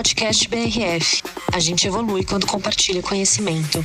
Podcast BRF. A gente evolui quando compartilha conhecimento.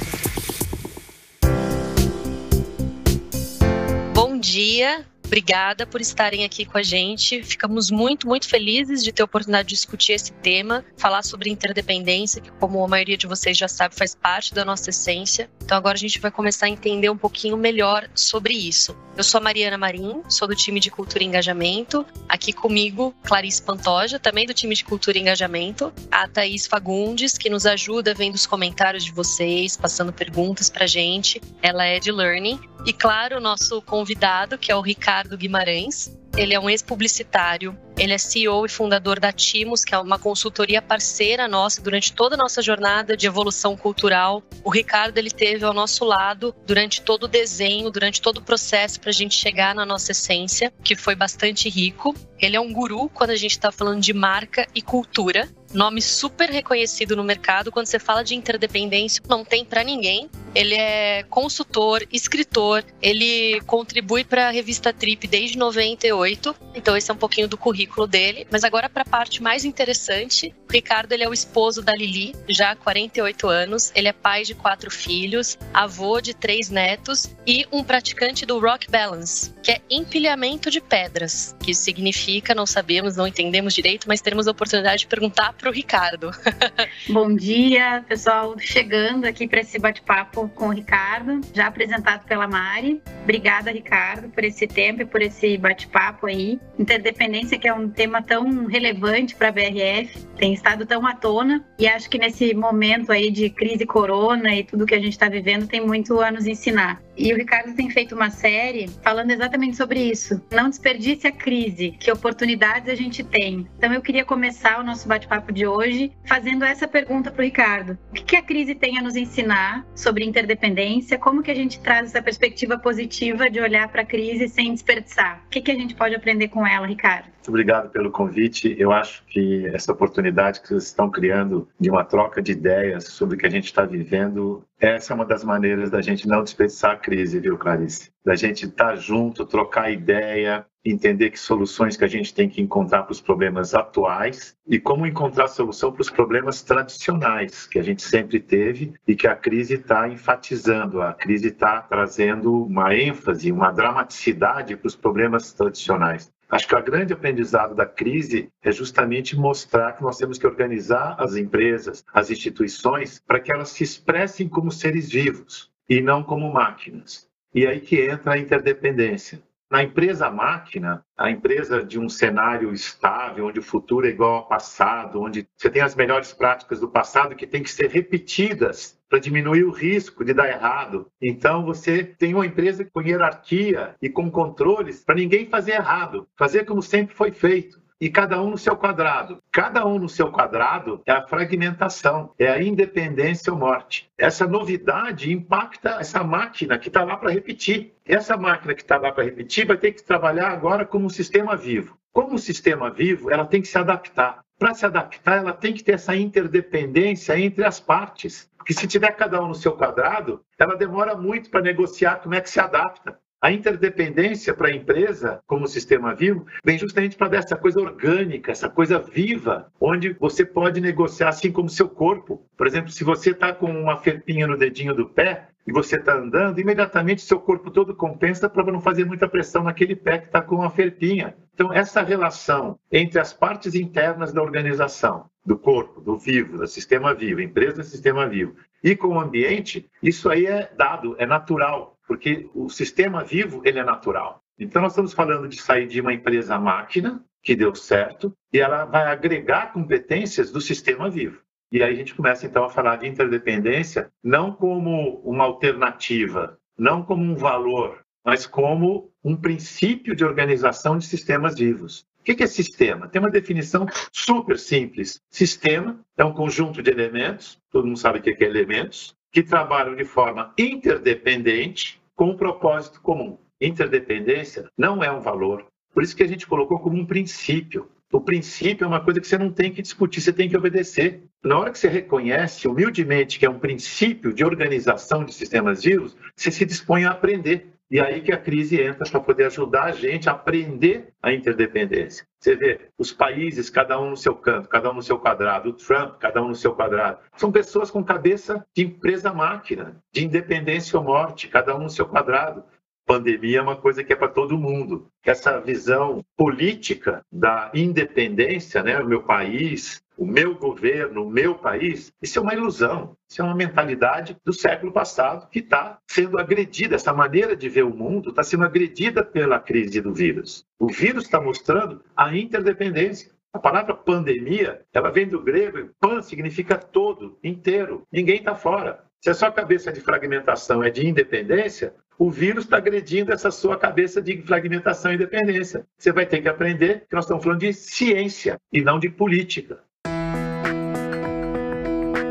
Bom dia, Obrigada por estarem aqui com a gente. Ficamos muito, muito felizes de ter a oportunidade de discutir esse tema, falar sobre interdependência, que, como a maioria de vocês já sabe, faz parte da nossa essência. Então, agora a gente vai começar a entender um pouquinho melhor sobre isso. Eu sou a Mariana Marim, sou do time de Cultura e Engajamento. Aqui comigo, Clarice Pantoja, também do time de Cultura e Engajamento. A Thaís Fagundes, que nos ajuda vendo os comentários de vocês, passando perguntas pra gente. Ela é de Learning. E, claro, o nosso convidado, que é o Ricardo Guimarães. Ele é um ex-publicitário, ele é CEO e fundador da Timos, que é uma consultoria parceira nossa durante toda a nossa jornada de evolução cultural. O Ricardo ele teve ao nosso lado durante todo o desenho, durante todo o processo para a gente chegar na nossa essência, que foi bastante rico. Ele é um guru quando a gente está falando de marca e cultura. Nome super reconhecido no mercado. Quando você fala de interdependência, não tem para ninguém. Ele é consultor, escritor, ele contribui para a revista Trip desde 98. Então esse é um pouquinho do currículo dele. Mas agora para a parte mais interessante, o Ricardo ele é o esposo da Lili, já há 48 anos. Ele é pai de quatro filhos, avô de três netos e um praticante do Rock Balance, que é empilhamento de pedras, que significa, não sabemos, não entendemos direito, mas teremos a oportunidade de perguntar para o Ricardo. Bom dia, pessoal, chegando aqui para esse bate-papo com o Ricardo, já apresentado pela Mari. Obrigada, Ricardo, por esse tempo e por esse bate-papo aí. Interdependência, que é um tema tão relevante para a BRF, tem estado tão à tona e acho que nesse momento aí de crise corona e tudo que a gente está vivendo tem muito a nos ensinar. E o Ricardo tem feito uma série falando exatamente sobre isso. Não desperdice a crise, que oportunidades a gente tem. Então eu queria começar o nosso bate-papo de hoje fazendo essa pergunta para o Ricardo: o que a crise tem a nos ensinar sobre interdependência? Como que a gente traz essa perspectiva positiva de olhar para a crise sem desperdiçar? O que, que a gente pode aprender com ela, Ricardo? Muito obrigado pelo convite. Eu acho que essa oportunidade que vocês estão criando de uma troca de ideias sobre o que a gente está vivendo, essa é uma das maneiras da gente não desperdiçar a crise, viu, Clarice? Da gente estar tá junto, trocar ideia, entender que soluções que a gente tem que encontrar para os problemas atuais e como encontrar solução para os problemas tradicionais que a gente sempre teve e que a crise está enfatizando, a crise está trazendo uma ênfase, uma dramaticidade para os problemas tradicionais. Acho que o grande aprendizado da crise é justamente mostrar que nós temos que organizar as empresas, as instituições, para que elas se expressem como seres vivos e não como máquinas. E aí que entra a interdependência. Na empresa máquina, a empresa de um cenário estável, onde o futuro é igual ao passado, onde você tem as melhores práticas do passado que têm que ser repetidas para diminuir o risco de dar errado. Então você tem uma empresa com hierarquia e com controles para ninguém fazer errado, fazer como sempre foi feito e cada um no seu quadrado. Cada um no seu quadrado é a fragmentação, é a independência ou morte. Essa novidade impacta essa máquina que está lá para repetir. Essa máquina que está lá para repetir vai ter que trabalhar agora como um sistema vivo. Como sistema vivo, ela tem que se adaptar. Para se adaptar, ela tem que ter essa interdependência entre as partes. Porque se tiver cada um no seu quadrado, ela demora muito para negociar como é que se adapta. A interdependência para a empresa, como sistema vivo, vem justamente para dar essa coisa orgânica, essa coisa viva, onde você pode negociar assim como seu corpo. Por exemplo, se você está com uma ferpinha no dedinho do pé, e você está andando, imediatamente seu corpo todo compensa para não fazer muita pressão naquele pé que está com a ferpinha. Então, essa relação entre as partes internas da organização, do corpo, do vivo, do sistema vivo, empresa do sistema vivo, e com o ambiente, isso aí é dado, é natural porque o sistema vivo ele é natural. Então nós estamos falando de sair de uma empresa máquina que deu certo e ela vai agregar competências do sistema vivo. E aí a gente começa então a falar de interdependência não como uma alternativa, não como um valor, mas como um princípio de organização de sistemas vivos. O que é sistema? Tem uma definição super simples. Sistema é um conjunto de elementos, todo mundo sabe o que é elementos, que trabalham de forma interdependente com um propósito comum. Interdependência não é um valor, por isso que a gente colocou como um princípio. O princípio é uma coisa que você não tem que discutir, você tem que obedecer. Na hora que você reconhece humildemente que é um princípio de organização de sistemas vivos, você se dispõe a aprender. E aí que a crise entra para poder ajudar a gente a aprender a interdependência. Você vê os países, cada um no seu canto, cada um no seu quadrado, o Trump, cada um no seu quadrado. São pessoas com cabeça de empresa-máquina, de independência ou morte, cada um no seu quadrado pandemia é uma coisa que é para todo mundo. Essa visão política da independência, né, o meu país, o meu governo, o meu país, isso é uma ilusão. Isso é uma mentalidade do século passado que está sendo agredida. Essa maneira de ver o mundo está sendo agredida pela crise do vírus. O vírus está mostrando a interdependência. A palavra pandemia, ela vem do grego, e pan significa todo, inteiro. Ninguém está fora. Se a sua cabeça de fragmentação é de independência, o vírus está agredindo essa sua cabeça de fragmentação e dependência. Você vai ter que aprender que nós estamos falando de ciência e não de política.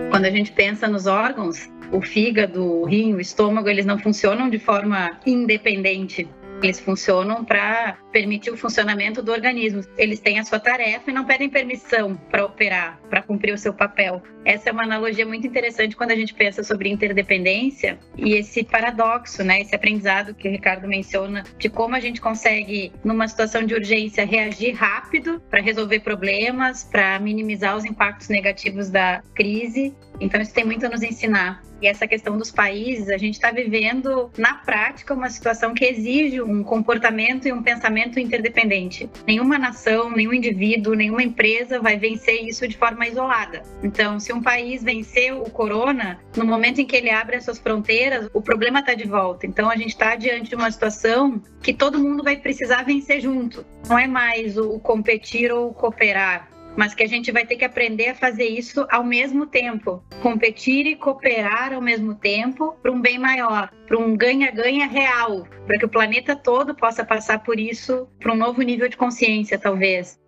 Quando a gente pensa nos órgãos, o fígado, o rim, o estômago, eles não funcionam de forma independente. Eles funcionam para permitir o funcionamento do organismo. Eles têm a sua tarefa e não pedem permissão para operar, para cumprir o seu papel. Essa é uma analogia muito interessante quando a gente pensa sobre interdependência e esse paradoxo, né, esse aprendizado que o Ricardo menciona de como a gente consegue numa situação de urgência reagir rápido para resolver problemas, para minimizar os impactos negativos da crise. Então isso tem muito a nos ensinar. E essa questão dos países, a gente está vivendo na prática uma situação que exige um comportamento e um pensamento interdependente. Nenhuma nação, nenhum indivíduo, nenhuma empresa vai vencer isso de forma isolada. Então, se um país vencer o corona, no momento em que ele abre as suas fronteiras, o problema está de volta. Então, a gente está diante de uma situação que todo mundo vai precisar vencer junto. Não é mais o competir ou cooperar mas que a gente vai ter que aprender a fazer isso ao mesmo tempo, competir e cooperar ao mesmo tempo para um bem maior, para um ganha-ganha real, para que o planeta todo possa passar por isso para um novo nível de consciência, talvez.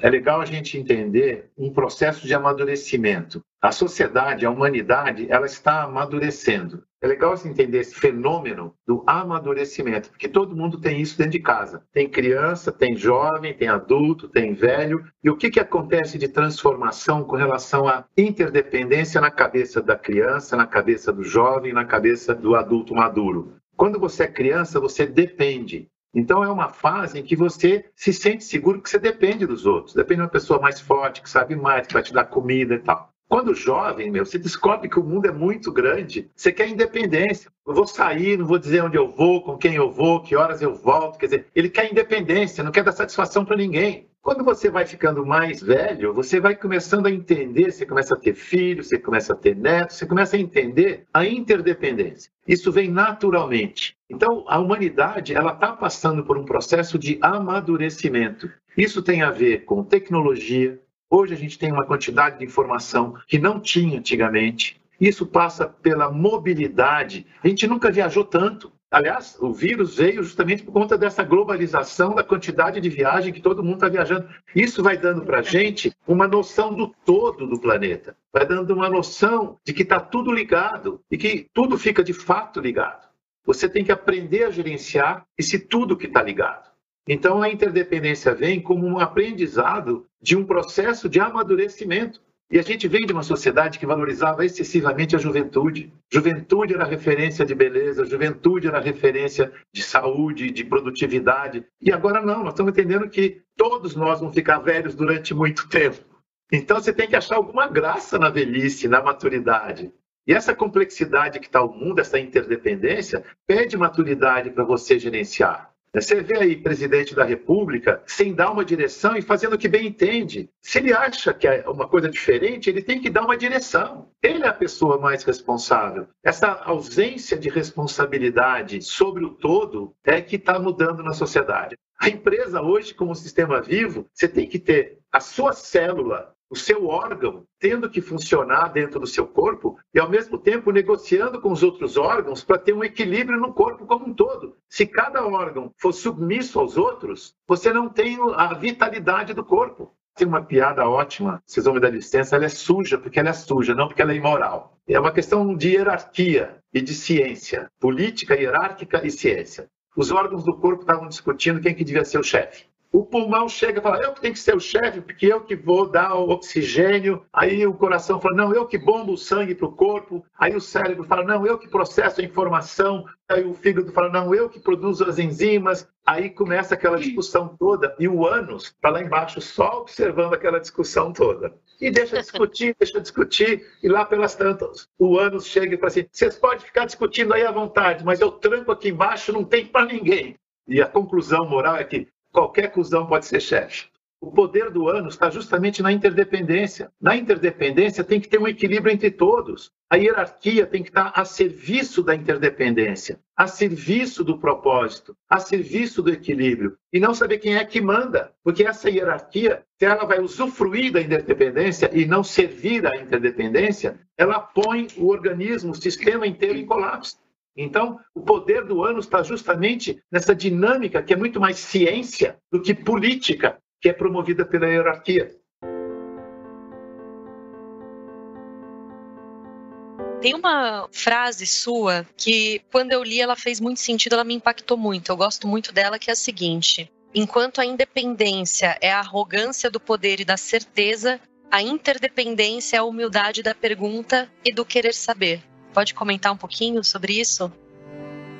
É legal a gente entender um processo de amadurecimento. A sociedade, a humanidade, ela está amadurecendo. É legal você entender esse fenômeno do amadurecimento, porque todo mundo tem isso dentro de casa. Tem criança, tem jovem, tem adulto, tem velho. E o que, que acontece de transformação com relação à interdependência na cabeça da criança, na cabeça do jovem, na cabeça do adulto maduro? Quando você é criança, você depende. Então é uma fase em que você se sente seguro que você depende dos outros. Depende de uma pessoa mais forte, que sabe mais, que vai te dar comida e tal. Quando jovem, meu, você descobre que o mundo é muito grande, você quer independência. Eu vou sair, não vou dizer onde eu vou, com quem eu vou, que horas eu volto. Quer dizer, ele quer independência, não quer dar satisfação para ninguém. Quando você vai ficando mais velho, você vai começando a entender, você começa a ter filhos, você começa a ter netos, você começa a entender a interdependência. Isso vem naturalmente. Então, a humanidade ela está passando por um processo de amadurecimento. Isso tem a ver com tecnologia. Hoje a gente tem uma quantidade de informação que não tinha antigamente. Isso passa pela mobilidade. A gente nunca viajou tanto. Aliás, o vírus veio justamente por conta dessa globalização da quantidade de viagem que todo mundo está viajando. Isso vai dando para a gente uma noção do todo do planeta. Vai dando uma noção de que está tudo ligado e que tudo fica de fato ligado. Você tem que aprender a gerenciar esse tudo que está ligado. Então, a interdependência vem como um aprendizado de um processo de amadurecimento. E a gente vem de uma sociedade que valorizava excessivamente a juventude. Juventude era referência de beleza, juventude era referência de saúde, de produtividade. E agora não, nós estamos entendendo que todos nós vamos ficar velhos durante muito tempo. Então você tem que achar alguma graça na velhice, na maturidade. E essa complexidade que está o mundo, essa interdependência, pede maturidade para você gerenciar. Você vê aí presidente da República sem dar uma direção e fazendo o que bem entende. Se ele acha que é uma coisa diferente, ele tem que dar uma direção. Ele é a pessoa mais responsável. Essa ausência de responsabilidade sobre o todo é que está mudando na sociedade. A empresa hoje, como sistema vivo, você tem que ter a sua célula o seu órgão tendo que funcionar dentro do seu corpo e, ao mesmo tempo, negociando com os outros órgãos para ter um equilíbrio no corpo como um todo. Se cada órgão for submisso aos outros, você não tem a vitalidade do corpo. Tem uma piada ótima, vocês vão me dar licença, ela é suja porque ela é suja, não porque ela é imoral. É uma questão de hierarquia e de ciência, política hierárquica e ciência. Os órgãos do corpo estavam discutindo quem que devia ser o chefe. O pulmão chega e fala, eu que tenho que ser o chefe, porque eu que vou dar o oxigênio. Aí o coração fala, não, eu que bombo o sangue para o corpo. Aí o cérebro fala, não, eu que processo a informação. Aí o fígado fala, não, eu que produzo as enzimas. Aí começa aquela discussão toda e o ânus está lá embaixo só observando aquela discussão toda. E deixa discutir, deixa discutir, e lá pelas tantas o ânus chega e fala assim: vocês podem ficar discutindo aí à vontade, mas eu tranco aqui embaixo, não tem para ninguém. E a conclusão moral é que qualquer cuzão pode ser chefe. O poder do ânus está justamente na interdependência. Na interdependência tem que ter um equilíbrio entre todos. A hierarquia tem que estar a serviço da interdependência, a serviço do propósito, a serviço do equilíbrio. E não saber quem é que manda. Porque essa hierarquia, se ela vai usufruir da interdependência e não servir à interdependência, ela põe o organismo, o sistema inteiro em colapso. Então, o poder do ânus está justamente nessa dinâmica que é muito mais ciência do que política, que é promovida pela hierarquia. Tem uma frase sua que, quando eu li, ela fez muito sentido, ela me impactou muito. Eu gosto muito dela, que é a seguinte: enquanto a independência é a arrogância do poder e da certeza, a interdependência é a humildade da pergunta e do querer saber. Pode comentar um pouquinho sobre isso?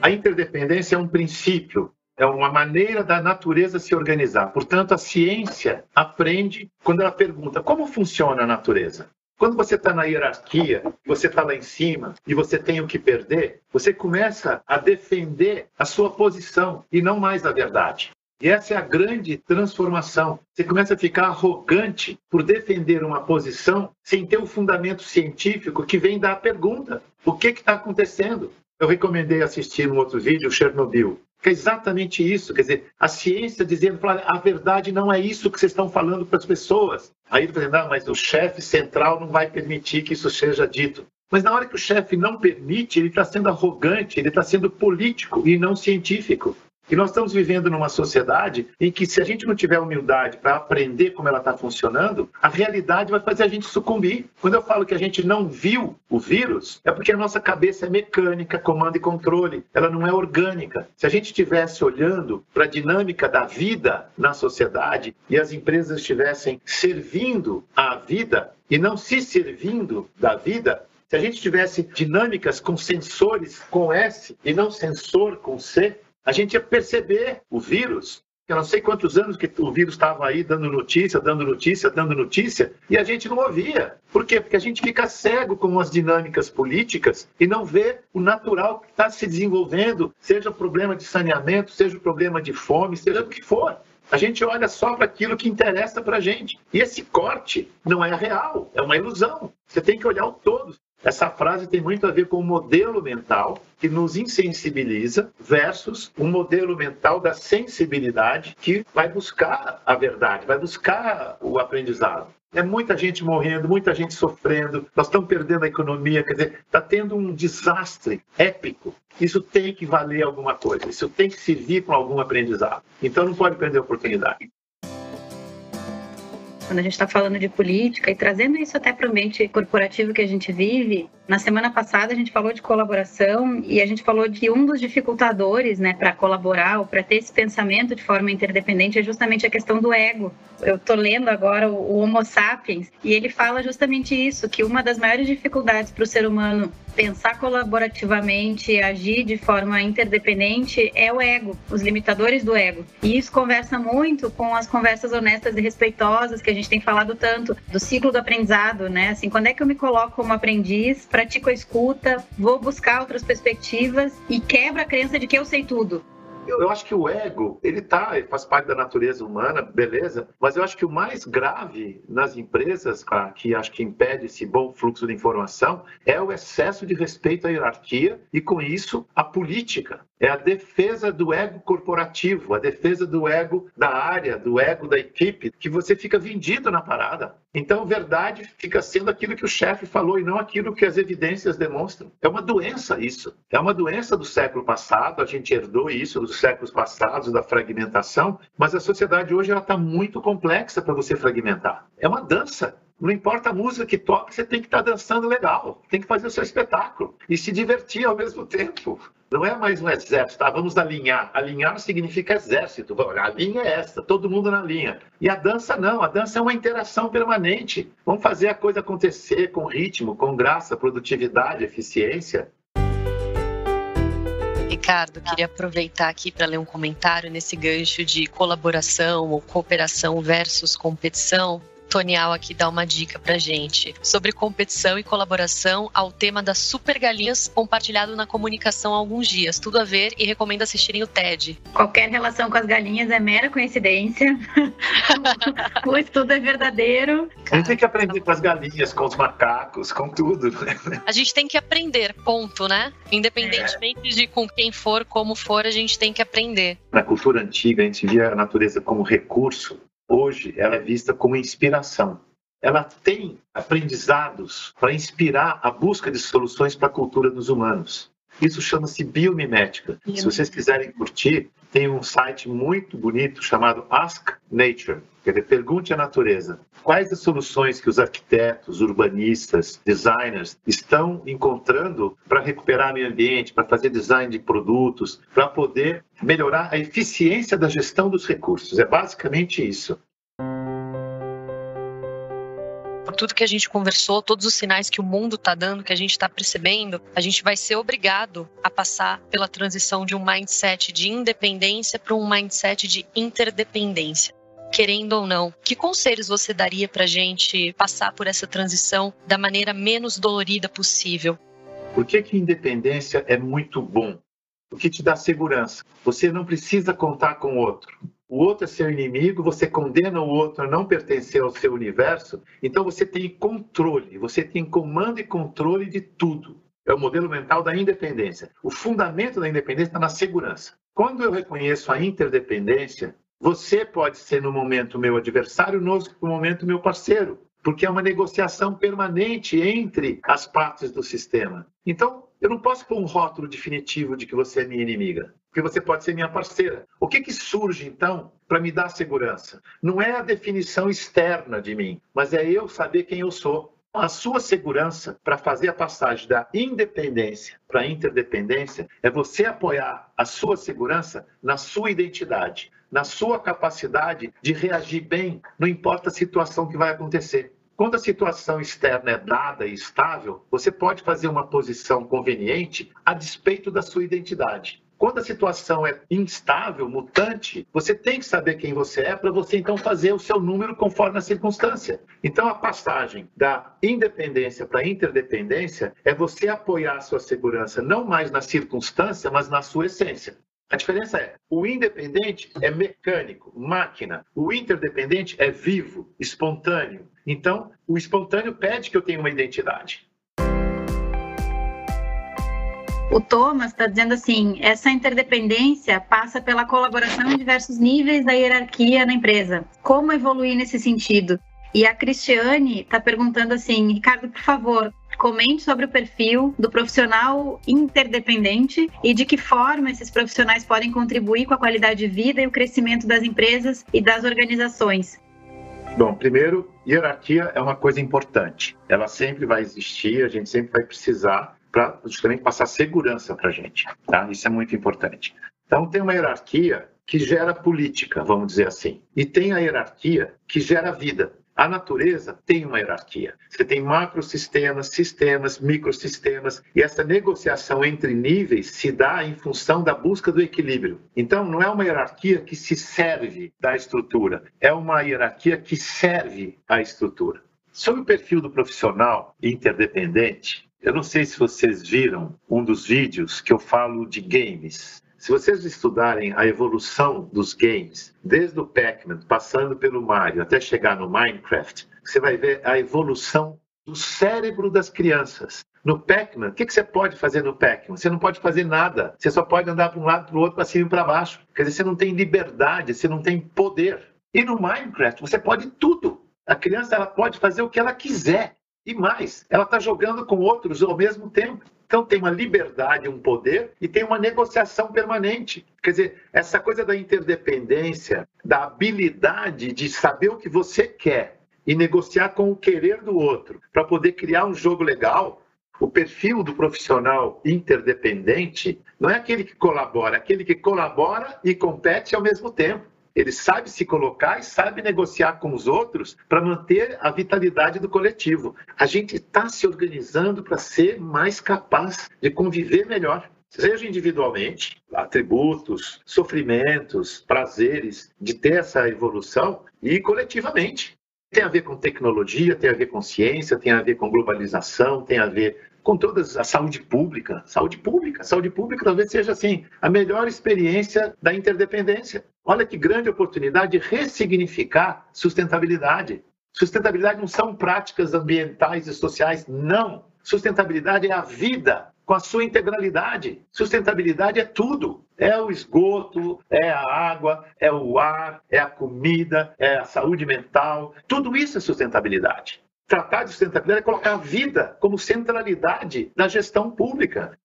A interdependência é um princípio é uma maneira da natureza se organizar. Portanto, a ciência aprende quando ela pergunta como funciona a natureza. Quando você está na hierarquia, você está lá em cima e você tem o que perder, você começa a defender a sua posição e não mais a verdade. E essa é a grande transformação. Você começa a ficar arrogante por defender uma posição sem ter o fundamento científico que vem da pergunta: o que está acontecendo? Eu recomendei assistir um outro vídeo, Chernobyl que é exatamente isso. Quer dizer, a ciência dizendo, a verdade não é isso que vocês estão falando para as pessoas. Aí ele fala, não, mas o chefe central não vai permitir que isso seja dito. Mas na hora que o chefe não permite, ele está sendo arrogante, ele está sendo político e não científico. E nós estamos vivendo numa sociedade em que, se a gente não tiver humildade para aprender como ela está funcionando, a realidade vai fazer a gente sucumbir. Quando eu falo que a gente não viu o vírus, é porque a nossa cabeça é mecânica, comando e controle, ela não é orgânica. Se a gente estivesse olhando para a dinâmica da vida na sociedade e as empresas estivessem servindo à vida e não se servindo da vida, se a gente tivesse dinâmicas com sensores com S e não sensor com C, a gente ia perceber o vírus. Eu não sei quantos anos que o vírus estava aí dando notícia, dando notícia, dando notícia, e a gente não ouvia. Por quê? Porque a gente fica cego com as dinâmicas políticas e não vê o natural que está se desenvolvendo, seja o problema de saneamento, seja o problema de fome, seja o que for. A gente olha só para aquilo que interessa para a gente. E esse corte não é real, é uma ilusão. Você tem que olhar o todo. Essa frase tem muito a ver com o modelo mental que nos insensibiliza versus um modelo mental da sensibilidade que vai buscar a verdade, vai buscar o aprendizado. É muita gente morrendo, muita gente sofrendo, nós estamos perdendo a economia, quer dizer, está tendo um desastre épico. Isso tem que valer alguma coisa, isso tem que servir para algum aprendizado. Então não pode perder a oportunidade quando a gente está falando de política e trazendo isso até para o ambiente corporativo que a gente vive. Na semana passada a gente falou de colaboração e a gente falou que um dos dificultadores, né, para colaborar ou para ter esse pensamento de forma interdependente é justamente a questão do ego. Eu estou lendo agora o Homo Sapiens e ele fala justamente isso, que uma das maiores dificuldades para o ser humano pensar colaborativamente, agir de forma interdependente é o ego, os limitadores do ego. E isso conversa muito com as conversas honestas e respeitosas que a gente tem falado tanto do ciclo do aprendizado, né? Assim, quando é que eu me coloco como aprendiz, pratico a escuta, vou buscar outras perspectivas e quebra a crença de que eu sei tudo. Eu, eu, acho que o ego, ele tá, ele faz parte da natureza humana, beleza, mas eu acho que o mais grave nas empresas, que acho que impede esse bom fluxo de informação, é o excesso de respeito à hierarquia e, com isso, a política. É a defesa do ego corporativo, a defesa do ego da área, do ego da equipe, que você fica vendido na parada. Então, verdade fica sendo aquilo que o chefe falou e não aquilo que as evidências demonstram. É uma doença isso. É uma doença do século passado, a gente herdou isso dos séculos passados, da fragmentação, mas a sociedade hoje está muito complexa para você fragmentar. É uma dança. Não importa a música que toca, você tem que estar tá dançando legal, tem que fazer o seu espetáculo e se divertir ao mesmo tempo. Não é mais um exército, tá? Vamos alinhar. Alinhar significa exército. A linha é essa, todo mundo na linha. E a dança não, a dança é uma interação permanente. Vamos fazer a coisa acontecer com ritmo, com graça, produtividade, eficiência. Ricardo, queria aproveitar aqui para ler um comentário nesse gancho de colaboração ou cooperação versus competição. Tonial aqui dá uma dica pra gente sobre competição e colaboração ao tema das super galinhas compartilhado na comunicação há alguns dias. Tudo a ver e recomendo assistirem o TED. Qualquer relação com as galinhas é mera coincidência. o estudo é verdadeiro. A gente tem que aprender com as galinhas, com os macacos, com tudo. A gente tem que aprender, ponto, né? Independentemente é. de com quem for, como for, a gente tem que aprender. Na cultura antiga, a gente via a natureza como recurso hoje ela é vista como inspiração. Ela tem aprendizados para inspirar a busca de soluções para a cultura dos humanos. Isso chama-se biomimética. Se vocês quiserem curtir, tem um site muito bonito chamado Ask Nature. Quer dizer, pergunte à natureza quais as soluções que os arquitetos, urbanistas, designers estão encontrando para recuperar o meio ambiente, para fazer design de produtos, para poder melhorar a eficiência da gestão dos recursos. É basicamente isso. Por tudo que a gente conversou, todos os sinais que o mundo está dando, que a gente está percebendo, a gente vai ser obrigado a passar pela transição de um mindset de independência para um mindset de interdependência querendo ou não. Que conselhos você daria para a gente passar por essa transição da maneira menos dolorida possível? Por que, que independência é muito bom? Porque te dá segurança. Você não precisa contar com o outro o outro é seu inimigo, você condena o outro a não pertencer ao seu universo, então você tem controle, você tem comando e controle de tudo. É o modelo mental da independência. O fundamento da independência está na segurança. Quando eu reconheço a interdependência, você pode ser no momento meu adversário, no momento meu parceiro, porque é uma negociação permanente entre as partes do sistema. Então, eu não posso pôr um rótulo definitivo de que você é minha inimiga porque você pode ser minha parceira. O que, que surge, então, para me dar segurança? Não é a definição externa de mim, mas é eu saber quem eu sou. A sua segurança para fazer a passagem da independência para a interdependência é você apoiar a sua segurança na sua identidade, na sua capacidade de reagir bem, não importa a situação que vai acontecer. Quando a situação externa é dada e estável, você pode fazer uma posição conveniente a despeito da sua identidade. Quando a situação é instável, mutante, você tem que saber quem você é para você então fazer o seu número conforme a circunstância. Então a passagem da independência para interdependência é você apoiar a sua segurança não mais na circunstância, mas na sua essência. A diferença é, o independente é mecânico, máquina. O interdependente é vivo, espontâneo. Então, o espontâneo pede que eu tenha uma identidade. O Thomas está dizendo assim: essa interdependência passa pela colaboração em diversos níveis da hierarquia na empresa. Como evoluir nesse sentido? E a Cristiane está perguntando assim: Ricardo, por favor, comente sobre o perfil do profissional interdependente e de que forma esses profissionais podem contribuir com a qualidade de vida e o crescimento das empresas e das organizações. Bom, primeiro, hierarquia é uma coisa importante. Ela sempre vai existir, a gente sempre vai precisar para justamente passar segurança para a gente. Tá? Isso é muito importante. Então, tem uma hierarquia que gera política, vamos dizer assim, e tem a hierarquia que gera vida. A natureza tem uma hierarquia. Você tem macrosistemas, sistemas, microsistemas, e essa negociação entre níveis se dá em função da busca do equilíbrio. Então, não é uma hierarquia que se serve da estrutura, é uma hierarquia que serve à estrutura. Sobre o perfil do profissional interdependente, eu não sei se vocês viram um dos vídeos que eu falo de games. Se vocês estudarem a evolução dos games, desde o Pac-Man, passando pelo Mario, até chegar no Minecraft, você vai ver a evolução do cérebro das crianças. No Pac-Man, o que, você pode fazer no Pac-Man? Você não pode fazer nada. Você só pode andar para um lado, para o outro, para cima e para baixo. Quer dizer, você não tem liberdade, você não tem poder. E no Minecraft, você pode tudo. A criança ela pode fazer o que ela quiser. E mais, ela está jogando com outros ao mesmo tempo. Então tem uma liberdade, um poder e tem uma negociação permanente. Quer dizer, essa coisa da interdependência, da habilidade de saber o que você quer e negociar com o querer do outro para poder criar um jogo legal. O perfil do profissional interdependente não é aquele que colabora, é aquele que colabora e compete ao mesmo tempo. Ele sabe se colocar e sabe negociar com os outros para manter a vitalidade do coletivo. A gente está se organizando para ser mais capaz de conviver melhor seja individualmente, atributos, sofrimentos, prazeres, de ter essa evolução, e coletivamente. Tem a ver com tecnologia, tem a ver com ciência, tem a ver com globalização, tem a ver com toda a saúde pública. Saúde pública, saúde pública talvez seja assim a melhor experiência da interdependência. Olha que grande oportunidade de ressignificar sustentabilidade. Sustentabilidade não são práticas ambientais e sociais, não. Sustentabilidade é a vida com a sua integralidade. Sustentabilidade é tudo. É o esgoto, é a água, é o ar, é a comida, é a saúde mental. Tudo isso é sustentabilidade. Tratar de sustentabilidade é colocar a vida como centralidade da gestão pública.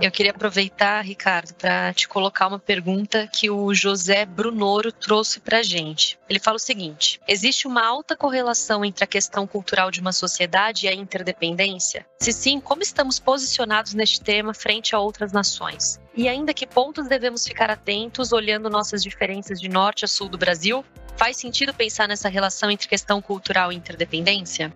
Eu queria aproveitar, Ricardo, para te colocar uma pergunta que o José Brunoro trouxe para a gente. Ele fala o seguinte: existe uma alta correlação entre a questão cultural de uma sociedade e a interdependência? Se sim, como estamos posicionados neste tema frente a outras nações? E ainda que pontos devemos ficar atentos olhando nossas diferenças de norte a sul do Brasil? Faz sentido pensar nessa relação entre questão cultural e interdependência?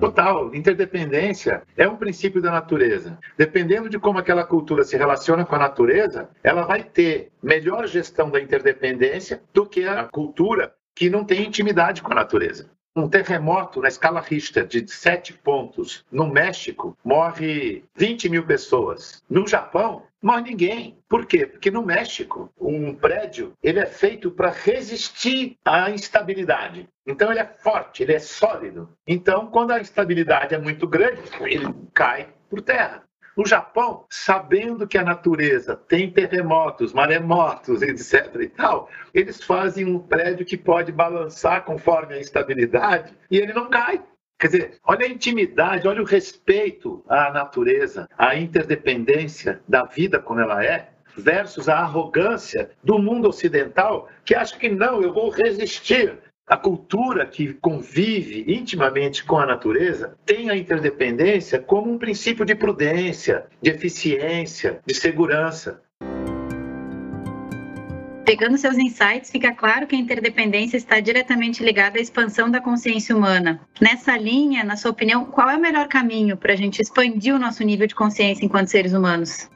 Total, interdependência é um princípio da natureza. Dependendo de como aquela cultura se relaciona com a natureza, ela vai ter melhor gestão da interdependência do que a cultura que não tem intimidade com a natureza. Um terremoto na escala Richter de sete pontos no México morre 20 mil pessoas. No Japão, morre ninguém. Por quê? Porque no México, um prédio ele é feito para resistir à instabilidade. Então ele é forte, ele é sólido. Então, quando a instabilidade é muito grande, ele cai por terra. No Japão, sabendo que a natureza tem terremotos, maremotos, etc. e tal, eles fazem um prédio que pode balançar conforme a instabilidade e ele não cai. Quer dizer, olha a intimidade, olha o respeito à natureza, à interdependência da vida como ela é, versus a arrogância do mundo ocidental que acha que não, eu vou resistir a cultura que convive intimamente com a natureza tem a interdependência como um princípio de prudência, de eficiência, de segurança. Pegando seus insights, fica claro que a interdependência está diretamente ligada à expansão da consciência humana. Nessa linha, na sua opinião, qual é o melhor caminho para a gente expandir o nosso nível de consciência enquanto seres humanos?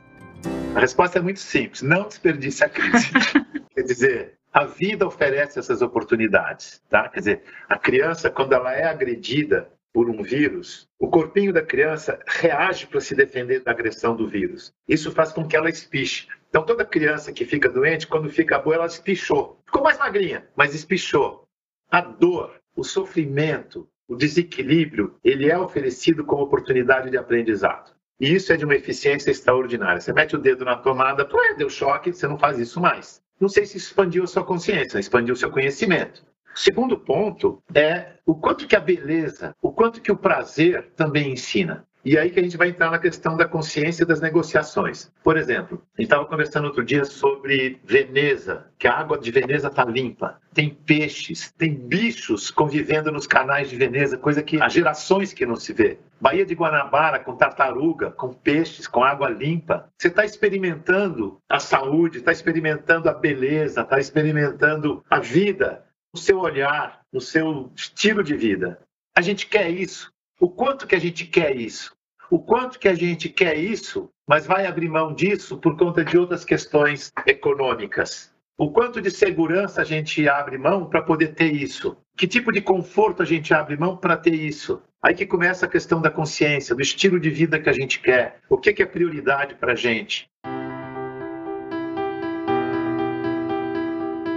A resposta é muito simples: não desperdice a crise. Quer dizer, a vida oferece essas oportunidades, tá? Quer dizer, a criança, quando ela é agredida por um vírus, o corpinho da criança reage para se defender da agressão do vírus. Isso faz com que ela espiche. Então, toda criança que fica doente, quando fica boa, ela espichou. Ficou mais magrinha, mas espichou. A dor, o sofrimento, o desequilíbrio, ele é oferecido como oportunidade de aprendizado. E isso é de uma eficiência extraordinária. Você mete o dedo na tomada, deu choque, você não faz isso mais não sei se expandiu a sua consciência, expandiu o seu conhecimento. O segundo ponto é o quanto que a beleza, o quanto que o prazer também ensina. E aí que a gente vai entrar na questão da consciência das negociações. Por exemplo, a gente estava conversando outro dia sobre Veneza, que a água de Veneza está limpa. Tem peixes, tem bichos convivendo nos canais de Veneza, coisa que há gerações que não se vê. Baía de Guanabara com tartaruga, com peixes, com água limpa. Você está experimentando a saúde, está experimentando a beleza, está experimentando a vida, no seu olhar, no seu estilo de vida. A gente quer isso. O quanto que a gente quer isso? O quanto que a gente quer isso, mas vai abrir mão disso por conta de outras questões econômicas? O quanto de segurança a gente abre mão para poder ter isso? Que tipo de conforto a gente abre mão para ter isso? Aí que começa a questão da consciência, do estilo de vida que a gente quer. O que é prioridade para a gente?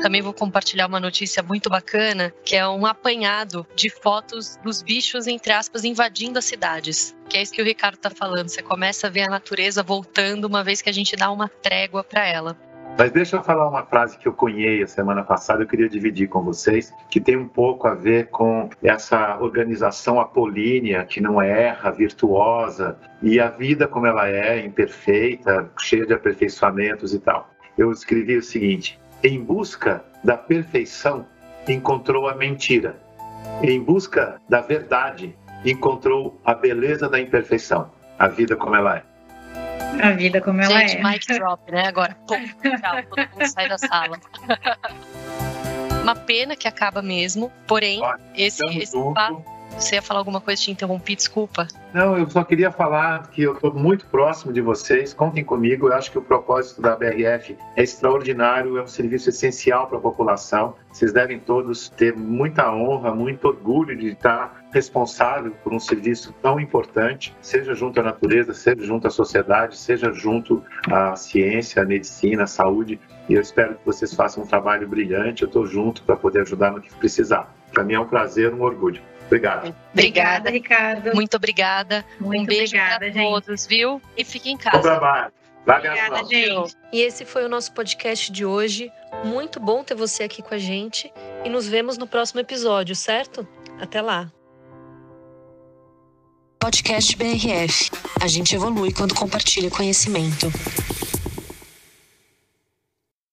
Também vou compartilhar uma notícia muito bacana, que é um apanhado de fotos dos bichos, entre aspas, invadindo as cidades. Que é isso que o Ricardo está falando. Você começa a ver a natureza voltando uma vez que a gente dá uma trégua para ela. Mas deixa eu falar uma frase que eu conhei a semana passada, eu queria dividir com vocês, que tem um pouco a ver com essa organização apolínea, que não erra, virtuosa, e a vida como ela é, imperfeita, cheia de aperfeiçoamentos e tal. Eu escrevi o seguinte: em busca da perfeição, encontrou a mentira. em busca da verdade, encontrou a beleza da imperfeição, a vida como ela é. A vida como ela Gente, é. mic drop, né? Agora, pum, tchau, todo mundo sai da sala. Uma pena que acaba mesmo, porém, Olha, esse, esse. Você ia falar alguma coisa, te interrompi, desculpa. Não, eu só queria falar que eu estou muito próximo de vocês. Contem comigo. Eu acho que o propósito da BRF é extraordinário, é um serviço essencial para a população. Vocês devem todos ter muita honra, muito orgulho de estar responsável por um serviço tão importante, seja junto à natureza, seja junto à sociedade, seja junto à ciência, à medicina, à saúde. E eu espero que vocês façam um trabalho brilhante. Eu estou junto para poder ajudar no que precisar. Para mim é um prazer, um orgulho. Obrigado. Obrigada, Ricardo. Muito obrigada. Muito um beijo obrigada, para gente. todos, viu? E fiquem em Bom casa. trabalho. Larga as Obrigada, gente. E esse foi o nosso podcast de hoje. Muito bom ter você aqui com a gente. E nos vemos no próximo episódio, certo? Até lá. Podcast BRF. A gente evolui quando compartilha conhecimento.